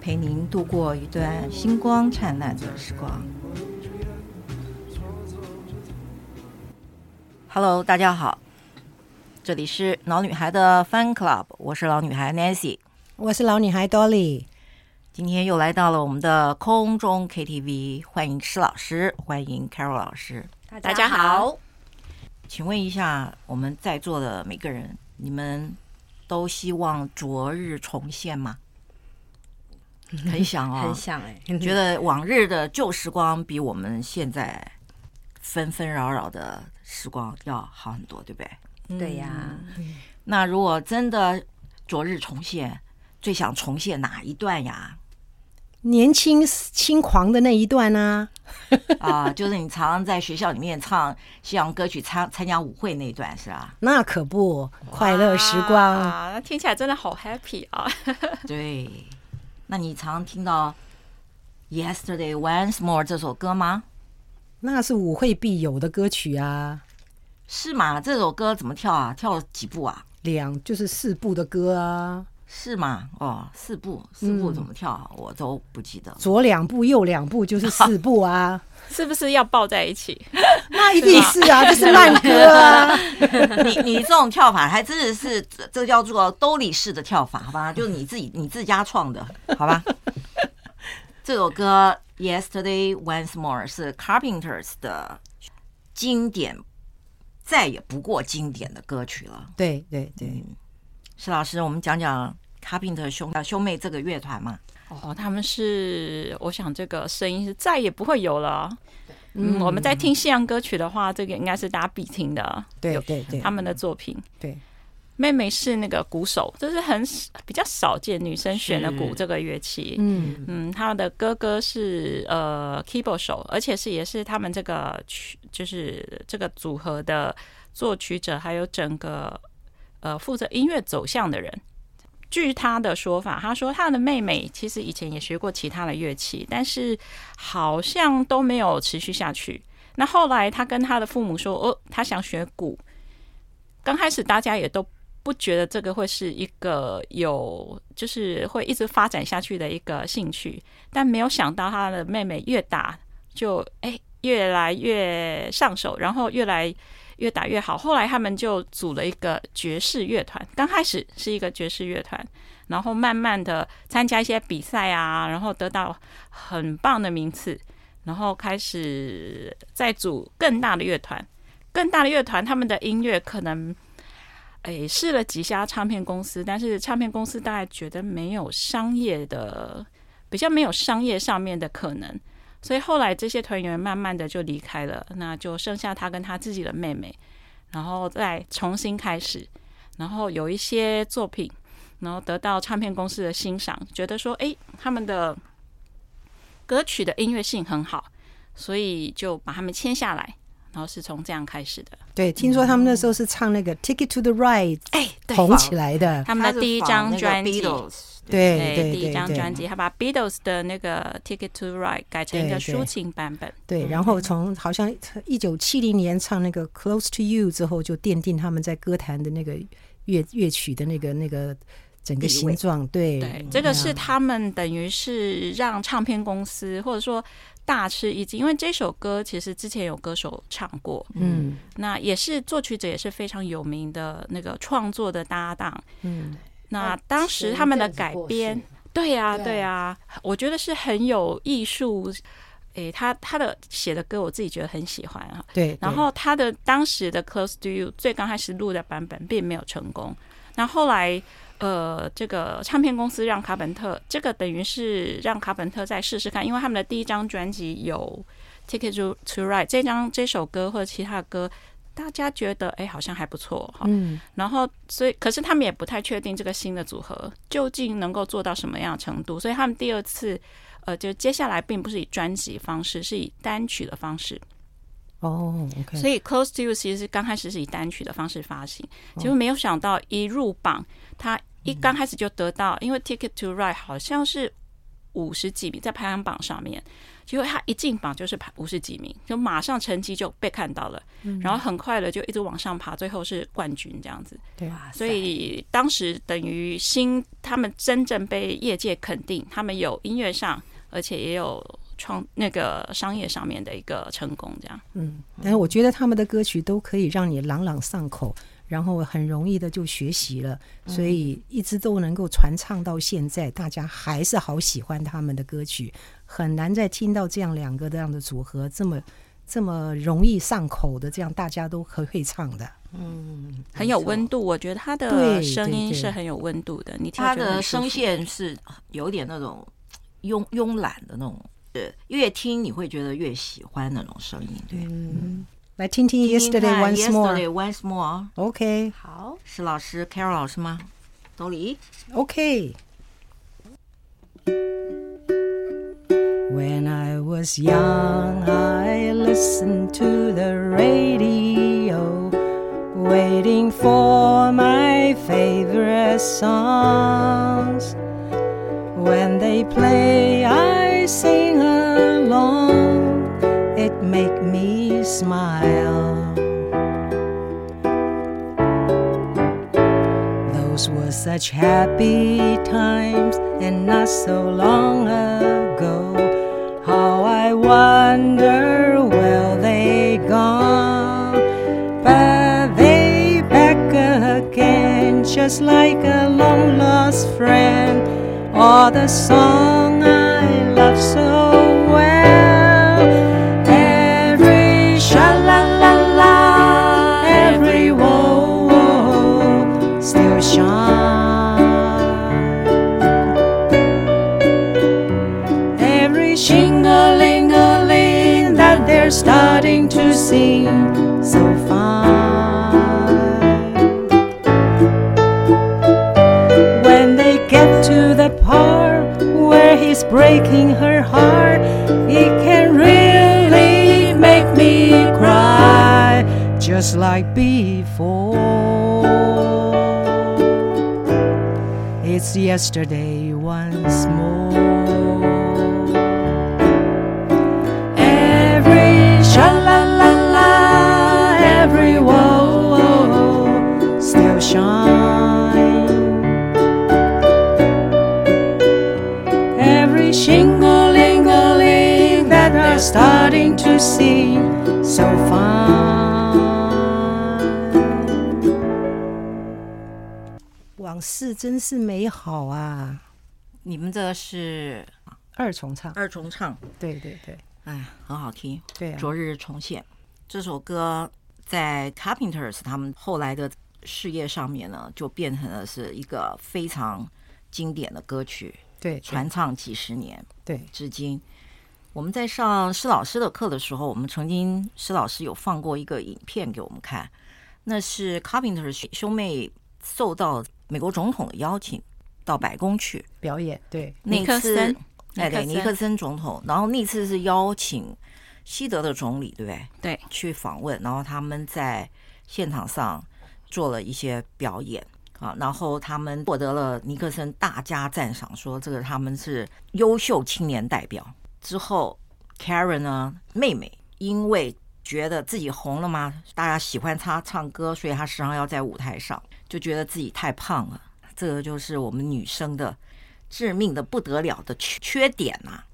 陪您度过一段星光灿烂的时光。Hello，大家好，这里是老女孩的 Fun Club，我是老女孩 Nancy，我是老女孩 Dolly。今天又来到了我们的空中 KTV，欢迎施老师，欢迎 Carol 老师，大家好。请问一下，我们在座的每个人，你们都希望昨日重现吗？很想哦，很想哎，觉得往日的旧时光比我们现在纷纷扰扰的时光要好很多，对不对？对呀。那如果真的昨日重现，最想重现哪一段呀？年轻轻狂的那一段呢？啊，就是你常常在学校里面唱西洋歌曲参参加舞会那一段是吧？那可不，快乐时光啊，那听起来真的好 happy 啊！对，那你常听到《Yesterday Once More》这首歌吗？那是舞会必有的歌曲啊。是吗？这首歌怎么跳啊？跳了几步啊？两就是四步的歌啊。是吗？哦，四步，四步怎么跳？嗯、我都不记得。左两步，右两步，就是四步啊！是不是要抱在一起？那一定是啊，这是慢歌啊！你你这种跳法还真的是，这叫做兜里式的跳法，好吧？就是你自己你自家创的，好吧？这首歌《Yesterday Once More》是 Carpenters 的经典，再也不过经典的歌曲了。对对对。嗯施老师，我们讲讲 Carpenter 兄兄妹这个乐团嘛。哦，他们是，我想这个声音是再也不会有了。嗯，我们在听西洋歌曲的话，这个应该是大家必听的。对对对，他们的作品。对，妹妹是那个鼓手，这是很比较少见女生选的鼓这个乐器。嗯嗯，他们的哥哥是呃 keyboard 手，而且是也是他们这个曲，就是这个组合的作曲者，还有整个。呃，负责音乐走向的人，据他的说法，他说他的妹妹其实以前也学过其他的乐器，但是好像都没有持续下去。那后来他跟他的父母说，哦，他想学鼓。刚开始大家也都不觉得这个会是一个有，就是会一直发展下去的一个兴趣，但没有想到他的妹妹越大，就哎越来越上手，然后越来。越打越好，后来他们就组了一个爵士乐团。刚开始是一个爵士乐团，然后慢慢的参加一些比赛啊，然后得到很棒的名次，然后开始再组更大的乐团。更大的乐团，他们的音乐可能，诶，试了几家唱片公司，但是唱片公司大概觉得没有商业的，比较没有商业上面的可能。所以后来这些团员慢慢的就离开了，那就剩下他跟他自己的妹妹，然后再重新开始，然后有一些作品，然后得到唱片公司的欣赏，觉得说，哎，他们的歌曲的音乐性很好，所以就把他们签下来，然后是从这样开始的。对，听说他们那时候是唱那个《Ticket to the Ride》，哎，红起来的，他们的第一张专辑。对对，对，第一张专辑，他把 Beatles 的那个 Ticket to Ride 改成一个抒情版本。对，然后从好像一九七零年唱那个 Close to You 之后，就奠定他们在歌坛的那个乐乐曲的那个那个整个形状。对。对，这个是他们等于是让唱片公司或者说大吃一惊，因为这首歌其实之前有歌手唱过，嗯，那也是作曲者也是非常有名的那个创作的搭档，嗯。那当时他们的改编，对呀，对呀，我觉得是很有艺术。诶，他他的写的歌，我自己觉得很喜欢啊。对。然后他的当时的《Close to You》最刚开始录的版本并没有成功。那后来，呃，这个唱片公司让卡本特，这个等于是让卡本特再试试看，因为他们的第一张专辑有《Ticket to to Ride》这张这首歌或者其他的歌。大家觉得哎，好像还不错哈。嗯，然后所以，可是他们也不太确定这个新的组合究竟能够做到什么样的程度。所以他们第二次呃，就接下来并不是以专辑方式，是以单曲的方式。哦、oh，OK。所以《Close to You》其实是刚开始是以单曲的方式发行，结果没有想到一入榜，他一刚开始就得到，因为《Ticket to Ride》好像是五十几名在排行榜上面，结果他一进榜就是排五十几名，就马上成绩就被看到了，然后很快的就一直往上爬，最后是冠军这样子。对啊，所以当时等于新他们真正被业界肯定，他们有音乐上，而且也有。创那个商业上面的一个成功，这样。嗯，但是我觉得他们的歌曲都可以让你朗朗上口，然后很容易的就学习了，所以一直都能够传唱到现在，大家还是好喜欢他们的歌曲，很难再听到这样两个这样的组合这么这么容易上口的，这样大家都可会唱的。嗯，很有温度，我觉得他的声音是很有温度的。你听他的声线是有点那种慵慵懒的那种。越听你会觉得越喜欢那种声音，对。嗯，来听听 Yesterday Once More，Yesterday Once More。OK，好，是老师 Carol 老师吗？兜里。OK。When I was young, I listened to the radio, waiting for my favorite songs. When they play, I sing along. It make me smile. Those were such happy times, and not so long ago. How I wonder where they gone, but they back again, just like a long lost friend or the song I love so is breaking her heart. It can really make me cry, just like before. It's yesterday once more. Are starting to see so fine。往事真是美好啊！你们这是二重唱，二重唱，对对对，哎，很好听。对、啊，昨日重现这首歌在 Carpenters 他们后来的事业上面呢，就变成了是一个非常经典的歌曲。对，传唱几十年，对，至今。我们在上施老师的课的时候，我们曾经施老师有放过一个影片给我们看，那是 Carpenter 兄妹受到美国总统的邀请到白宫去表演。对，那次，哎，对，尼克森总统。然后那次是邀请西德的总理，对不对？对，去访问，然后他们在现场上做了一些表演。啊，然后他们获得了尼克森大加赞赏，说这个他们是优秀青年代表。之后，Karen 呢，妹妹因为觉得自己红了嘛，大家喜欢她唱歌，所以她时常要在舞台上，就觉得自己太胖了。这个就是我们女生的致命的不得了的缺缺点呐、啊。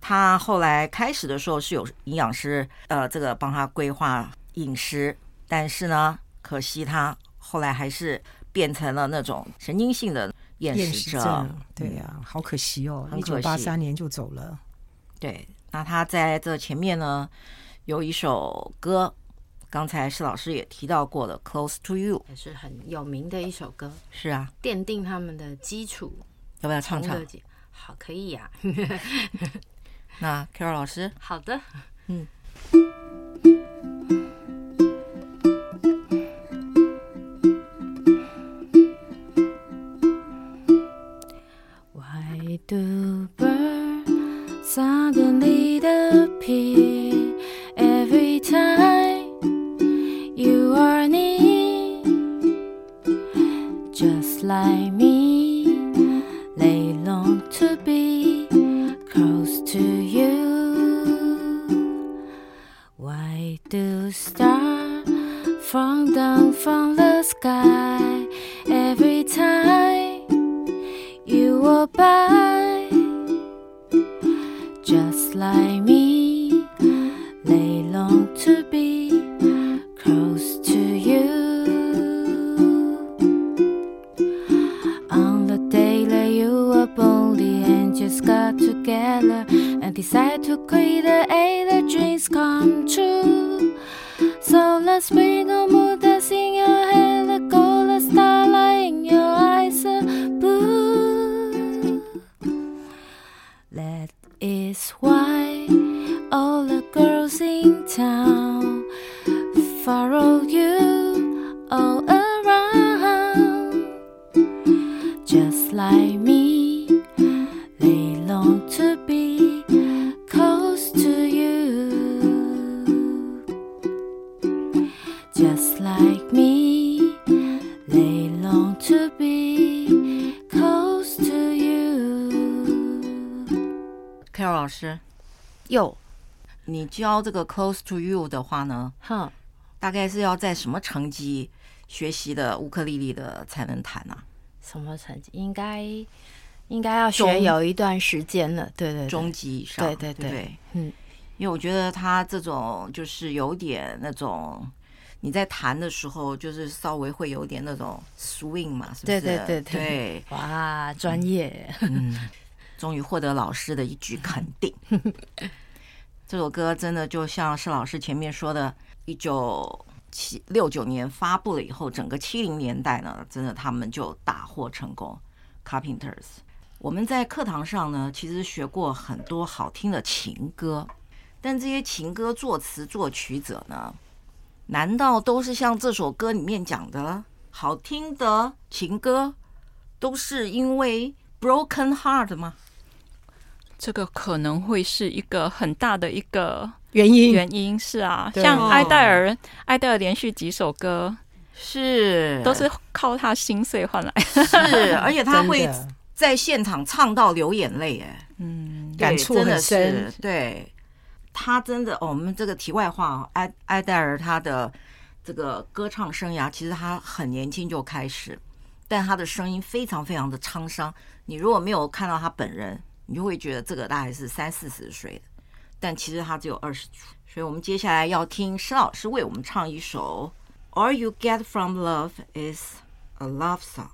她后来开始的时候是有营养师，呃，这个帮她规划饮食，但是呢，可惜她后来还是。变成了那种神经性的厌食症，对呀、啊，好可惜哦，一九八三年就走了。对，那他在这前面呢，有一首歌，刚才施老师也提到过的《Close to You》，也是很有名的一首歌。是啊，奠定他们的基础。要不要唱唱？好，可以呀、啊。那 Carol 老师，好的，嗯。Just like me. 师，有，你教这个 Close to You 的话呢，哼，大概是要在什么成绩学习的乌克丽丽的才能弹啊？什么成绩？应该应该要学有一段时间了，对对，对，中级以上，对对对，对嗯，因为我觉得他这种就是有点那种你在弹的时候，就是稍微会有点那种 swing 嘛，是不是？对对对对，对。哇，专业，嗯。终于获得老师的一句肯定。这首歌真的就像是老师前面说的，一九七六九年发布了以后，整个七零年代呢，真的他们就大获成功。Carpenters，我们在课堂上呢，其实学过很多好听的情歌，但这些情歌作词作曲者呢，难道都是像这首歌里面讲的，好听的情歌都是因为 broken heart 吗？这个可能会是一个很大的一个原因。原因是啊，像艾黛尔，艾黛尔连续几首歌是。都是靠他心碎换来，是，而且他会在现场唱到流眼泪，哎，嗯，对感触真的很深。是，对，他真的哦，我们这个题外话，艾艾黛尔他的这个歌唱生涯，其实他很年轻就开始，但他的声音非常非常的沧桑。你如果没有看到他本人，你就会觉得这个大概是三四十岁的，但其实她只有二十出。所以我们接下来要听施老师为我们唱一首《All You Get From Love Is a Love Song》，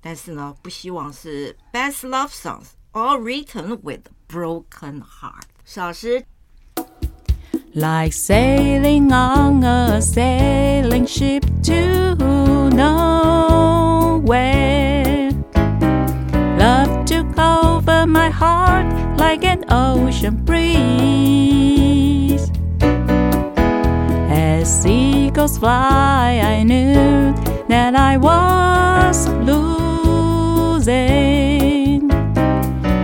但是呢，不希望是 Best Love Songs all written with broken heart。施老师。 Like sailing on a sailing ship to nowhere. Over my heart like an ocean breeze. As seagulls fly, I knew that I was losing.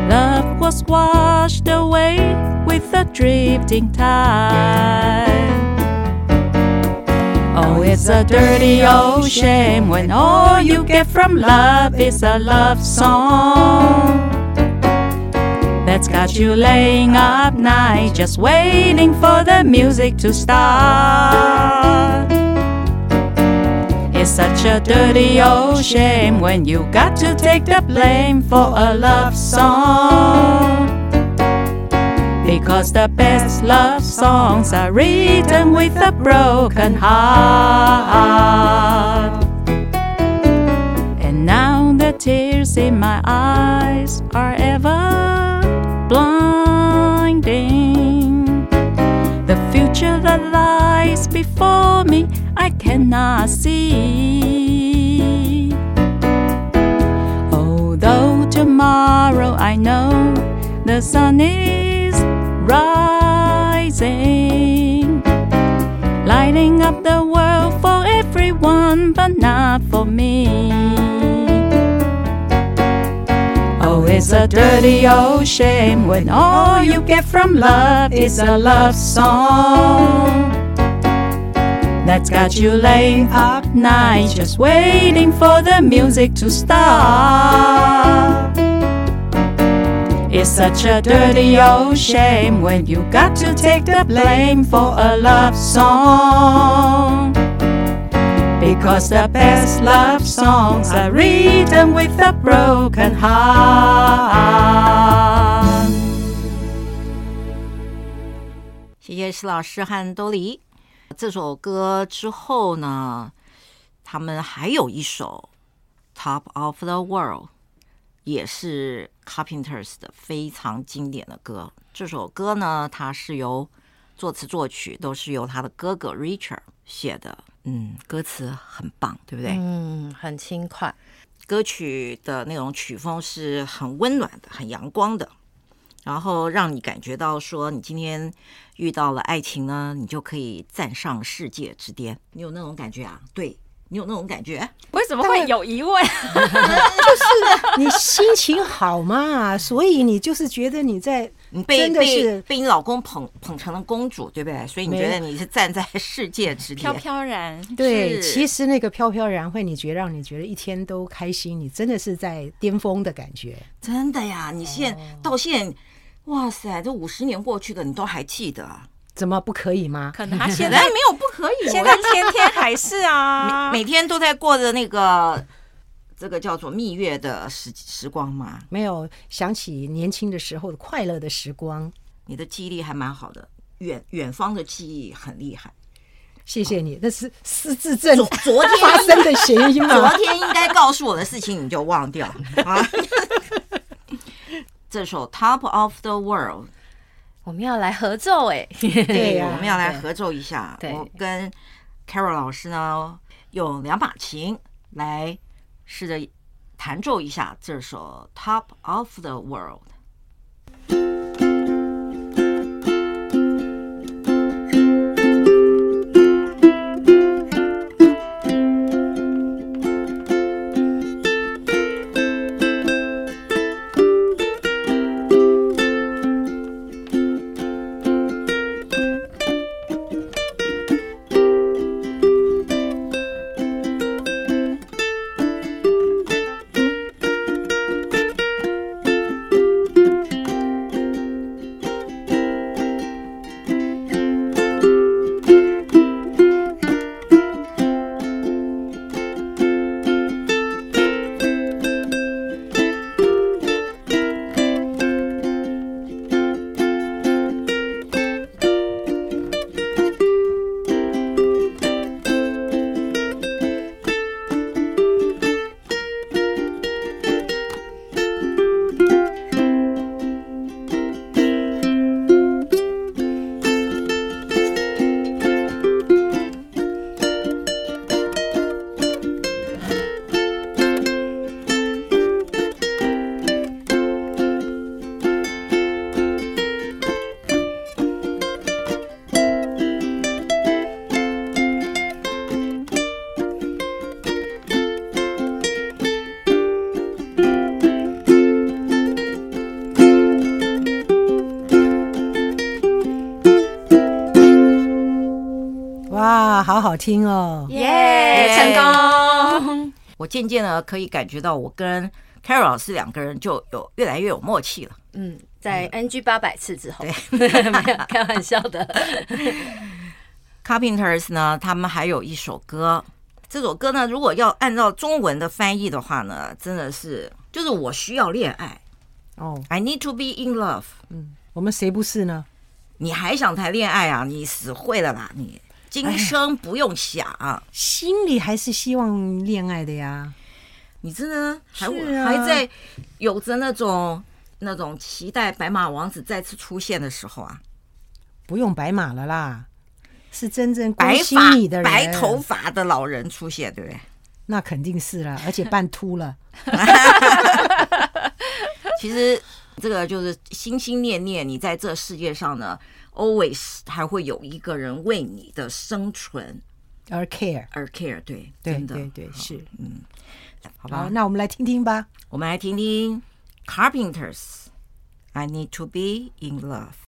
Love was washed away with the drifting tide. It's a dirty old shame when all you get from love is a love song. That's got you laying up night just waiting for the music to start. It's such a dirty old shame when you got to take the blame for a love song. Because the best love songs are written with a broken heart. And now the tears in my eyes are ever blinding. The future that lies before me, I cannot see. Although tomorrow I know the sun is rising, lighting up the world for everyone, but not for me. Oh, it's a dirty old shame when all you get from love is a love song. That's got you laying up nights just waiting for the music to stop. It's such a dirty old shame when you got to take the blame for a love song. Because the best love songs are written with a broken heart. 谢谢施老师和兜里。这首歌之后呢，他们还有一首《Top of the World》，也是 Carpenters 的非常经典的歌。这首歌呢，它是由作词作曲都是由他的哥哥 Richard 写的。嗯，歌词很棒，对不对？嗯，很轻快。歌曲的那种曲风是很温暖的，很阳光的。然后让你感觉到说，你今天遇到了爱情呢，你就可以站上世界之巅。你有那种感觉啊？对，你有那种感觉？为什么会有疑问？就是你心情好嘛，所以你就是觉得你在 你被被被你老公捧捧成了公主，对不对？所以你觉得你是站在世界之巅，飘飘然。对，其实那个飘飘然会你觉得让你觉得一天都开心，你真的是在巅峰的感觉。真的呀，你现在到现在。哇塞，这五十年过去了你都还记得啊？怎么不可以吗？可能他现在 没有不可以，现在天天还是啊，每每天都在过着那个这个叫做蜜月的时时光嘛。没有想起年轻的时候的快乐的时光。你的记忆力还蛮好的，远远方的记忆很厉害。谢谢你，那是失智症昨昨天发生的谐音吗？昨天应该告诉我的事情你就忘掉啊。这首《Top of the World》，我们要来合奏哎，对呀，我们要来合奏一下。我跟 Carol 老师呢，用两把琴来试着弹奏一下这首《Top of the World》。听哦，耶、yeah！成功！我渐渐的可以感觉到，我跟 Carol 老师两个人就有越来越有默契了。嗯，在 NG 八百次之后，对，没有开玩笑的。Carpenters 呢，他们还有一首歌，这首歌呢，如果要按照中文的翻译的话呢，真的是就是我需要恋爱哦、oh.，I need to be in love。嗯，我们谁不是呢？你还想谈恋爱啊？你死会了啦你！今生不用想，哎，心里还是希望恋爱的呀。你真的还、啊、还在有着那种那种期待白马王子再次出现的时候啊？不用白马了啦，是真正白心你的人，白头发的老人出现，对不对？那肯定是了，而且半秃了。其实这个就是心心念念，你在这世界上呢。Always 还会有一个人为你的生存而 care，而 care，对，对，真的，对，对，是，嗯，好吧，好，那我们来听听吧，我们来听听 Carpenters, I need to be in love.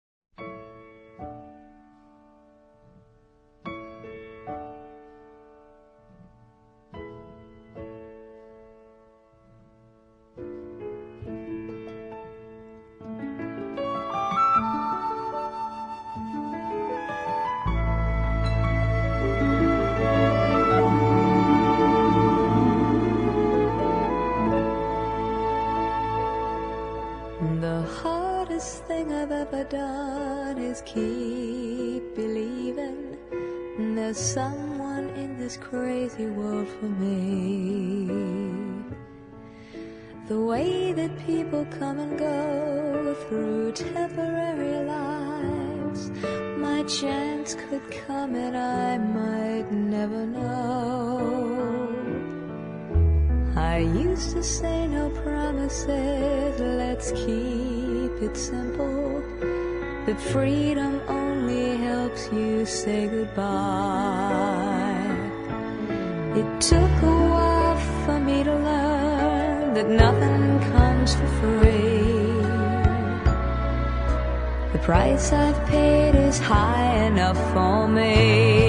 Keep believing there's someone in this crazy world for me. The way that people come and go through temporary lives, my chance could come and I might never know. I used to say no promises, let's keep it simple. That freedom only helps you say goodbye. It took a while for me to learn that nothing comes for free. The price I've paid is high enough for me.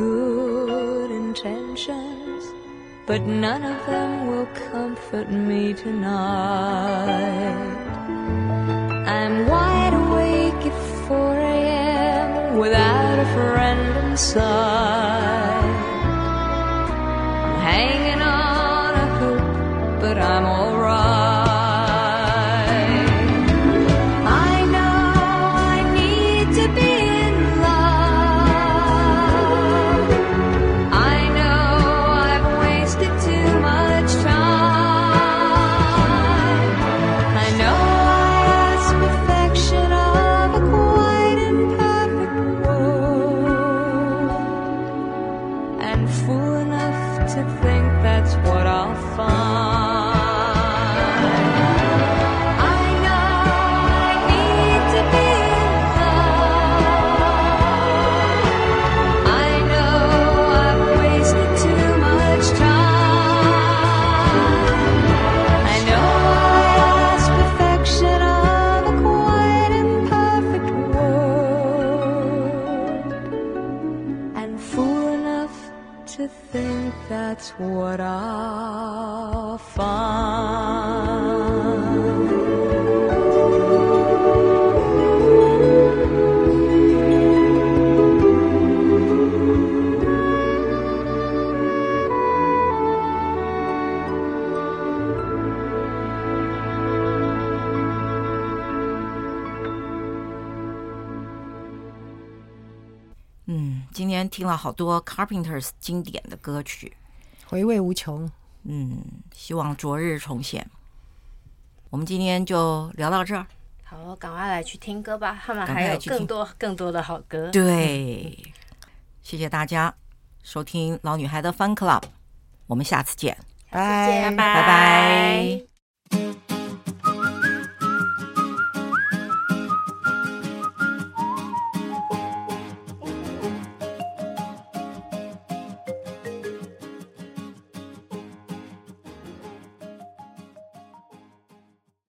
Good intentions, but none of them will comfort me tonight. I'm wide awake at 4 a.m. without a friend in sight. 今天听了好多 Carpenters 经典的歌曲，回味无穷。嗯，希望昨日重现。我们今天就聊到这儿。好，赶快来去听歌吧，他们还有赶快去听更多更多的好歌。对，谢谢大家收听老女孩的 Fun Club，我们下次见，拜下次见拜拜。